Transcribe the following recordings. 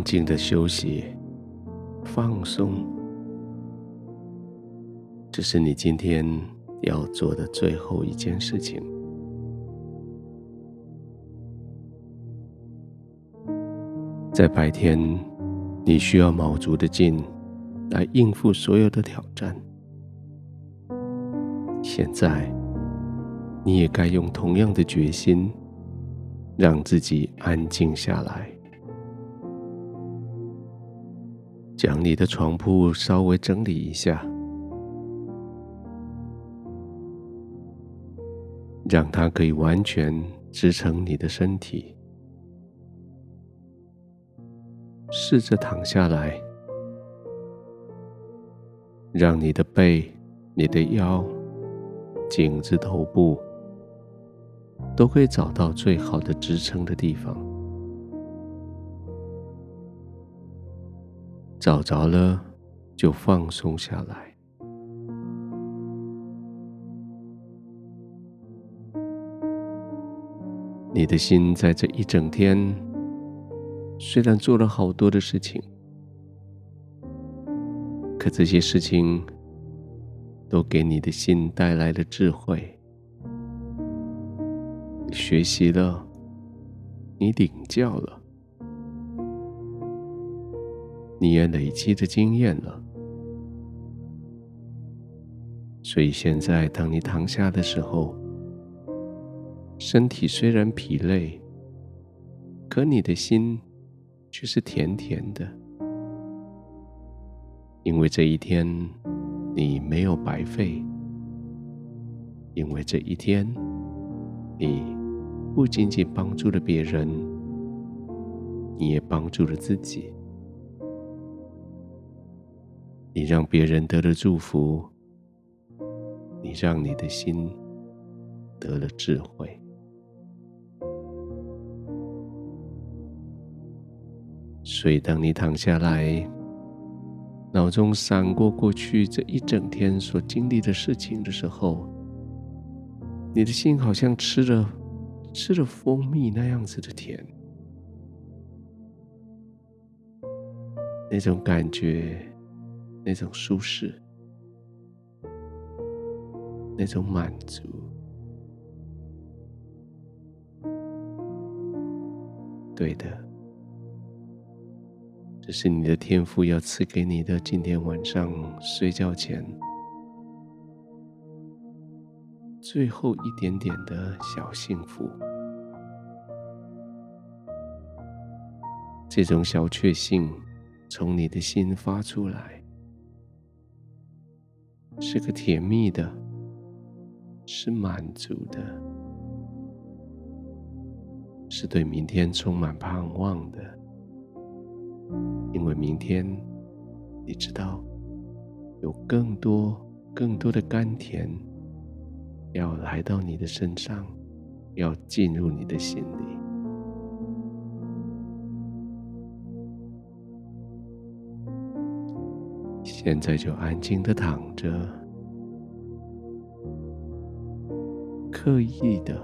安静的休息、放松，这是你今天要做的最后一件事情。在白天，你需要卯足的劲来应付所有的挑战。现在，你也该用同样的决心，让自己安静下来。将你的床铺稍微整理一下，让它可以完全支撑你的身体。试着躺下来，让你的背、你的腰、颈子、头部都可以找到最好的支撑的地方。找着了，就放松下来。你的心在这一整天，虽然做了好多的事情，可这些事情都给你的心带来了智慧。学习了，你领教了。你也累积着经验了，所以现在当你躺下的时候，身体虽然疲累，可你的心却是甜甜的，因为这一天你没有白费，因为这一天你不仅仅帮助了别人，你也帮助了自己。你让别人得了祝福，你让你的心得了智慧。所以，当你躺下来，脑中闪过过去这一整天所经历的事情的时候，你的心好像吃了吃了蜂蜜那样子的甜，那种感觉。那种舒适，那种满足，对的，这是你的天赋要赐给你的。今天晚上睡觉前最后一点点的小幸福，这种小确幸从你的心发出来。是个甜蜜的，是满足的，是对明天充满盼望的。因为明天，你知道，有更多、更多的甘甜要来到你的身上，要进入你的心里。现在就安静的躺着，刻意的、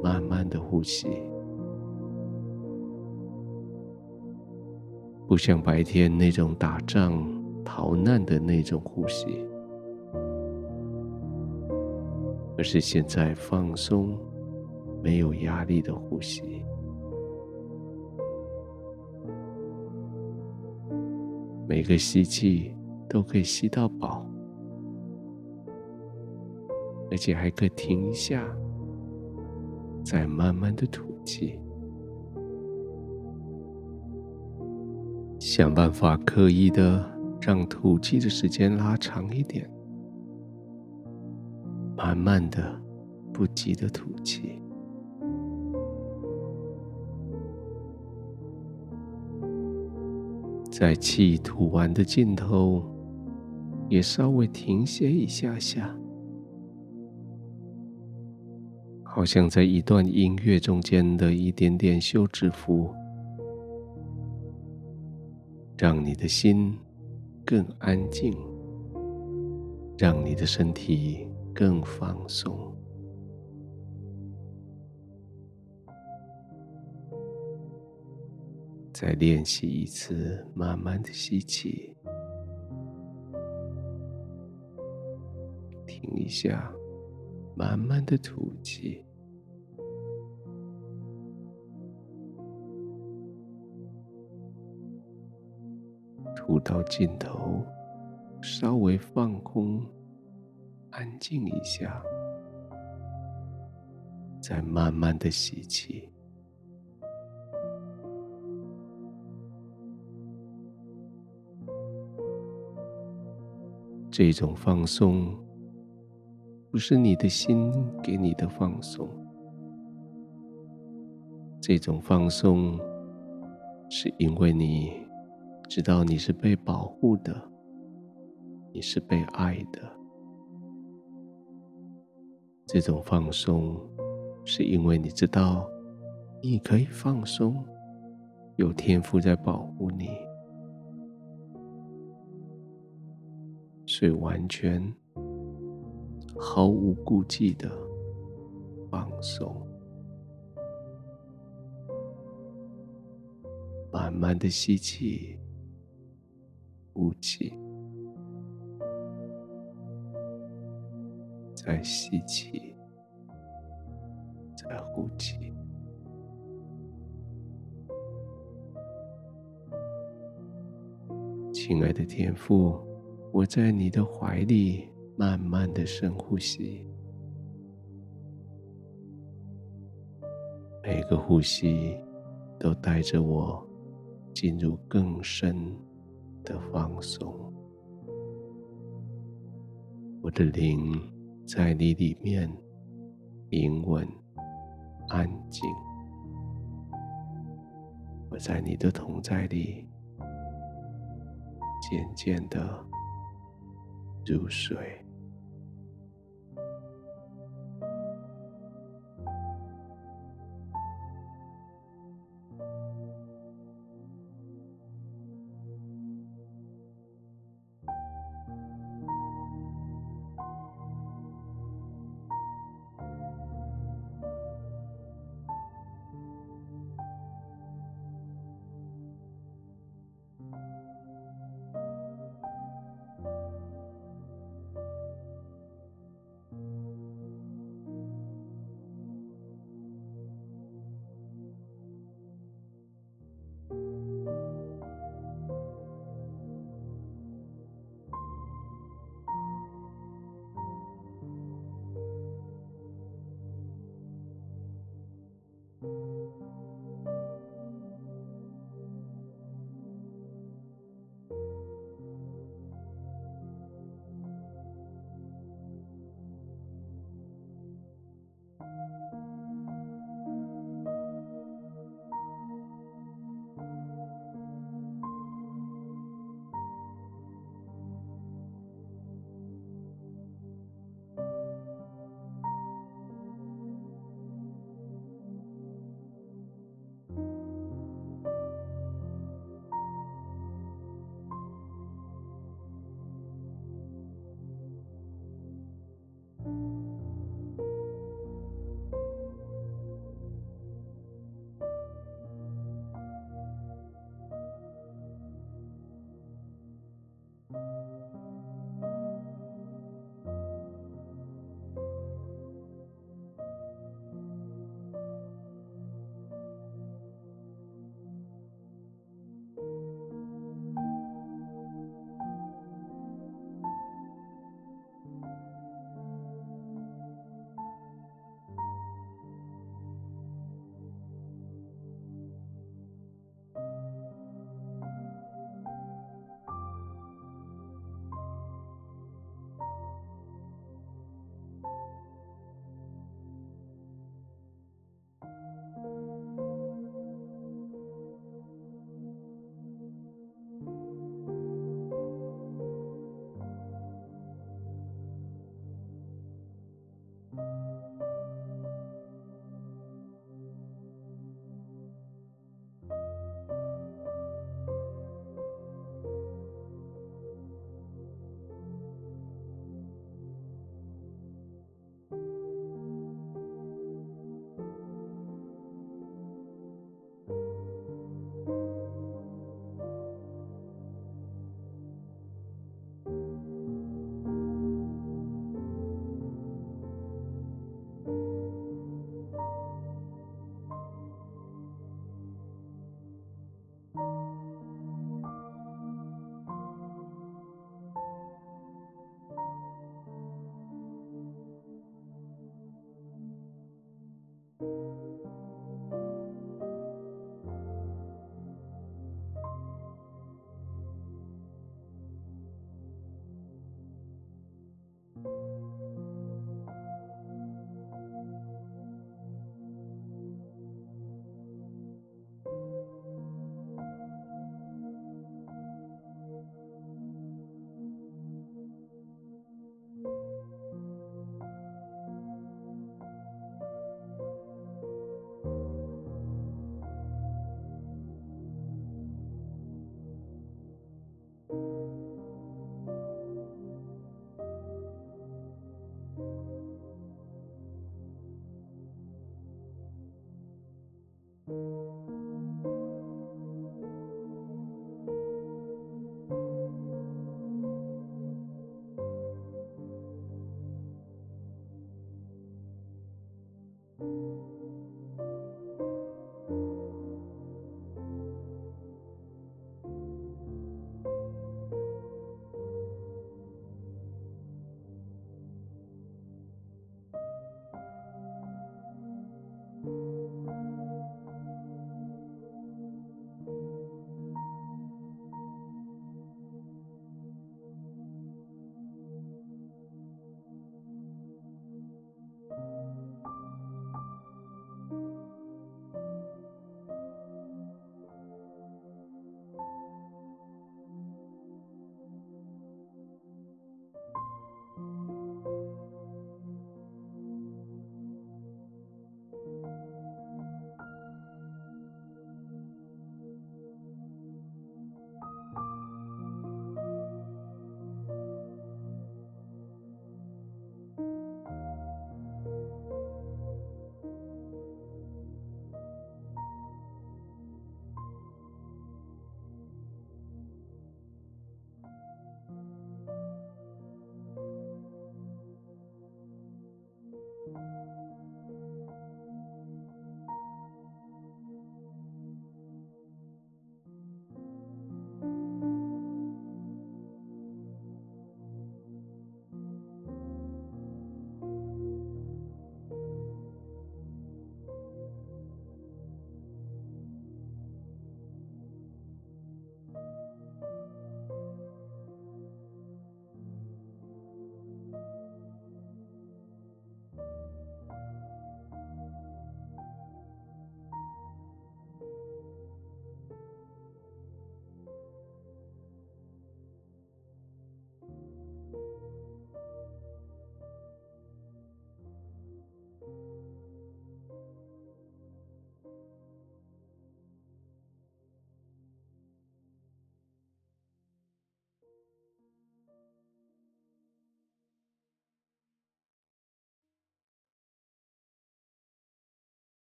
慢慢的呼吸，不像白天那种打仗、逃难的那种呼吸，而是现在放松、没有压力的呼吸。每个吸气都可以吸到饱，而且还可以停一下，再慢慢的吐气。想办法刻意的让吐气的时间拉长一点，慢慢的、不急的吐气。在气吐完的尽头，也稍微停歇一下下，好像在一段音乐中间的一点点休止符，让你的心更安静，让你的身体更放松。再练习一次，慢慢的吸气，一下，慢慢的吐气，吐到尽头，稍微放空，安静一下，再慢慢的吸气。这种放松，不是你的心给你的放松。这种放松，是因为你知道你是被保护的，你是被爱的。这种放松，是因为你知道你可以放松，有天赋在保护你。所以完全毫无顾忌的放松，慢慢的吸气，呼气，再吸气，再呼气。亲爱的天父。我在你的怀里，慢慢的深呼吸，每个呼吸都带着我进入更深的放松。我的灵在你里面平稳安静，我在你的同在里渐渐的。入睡。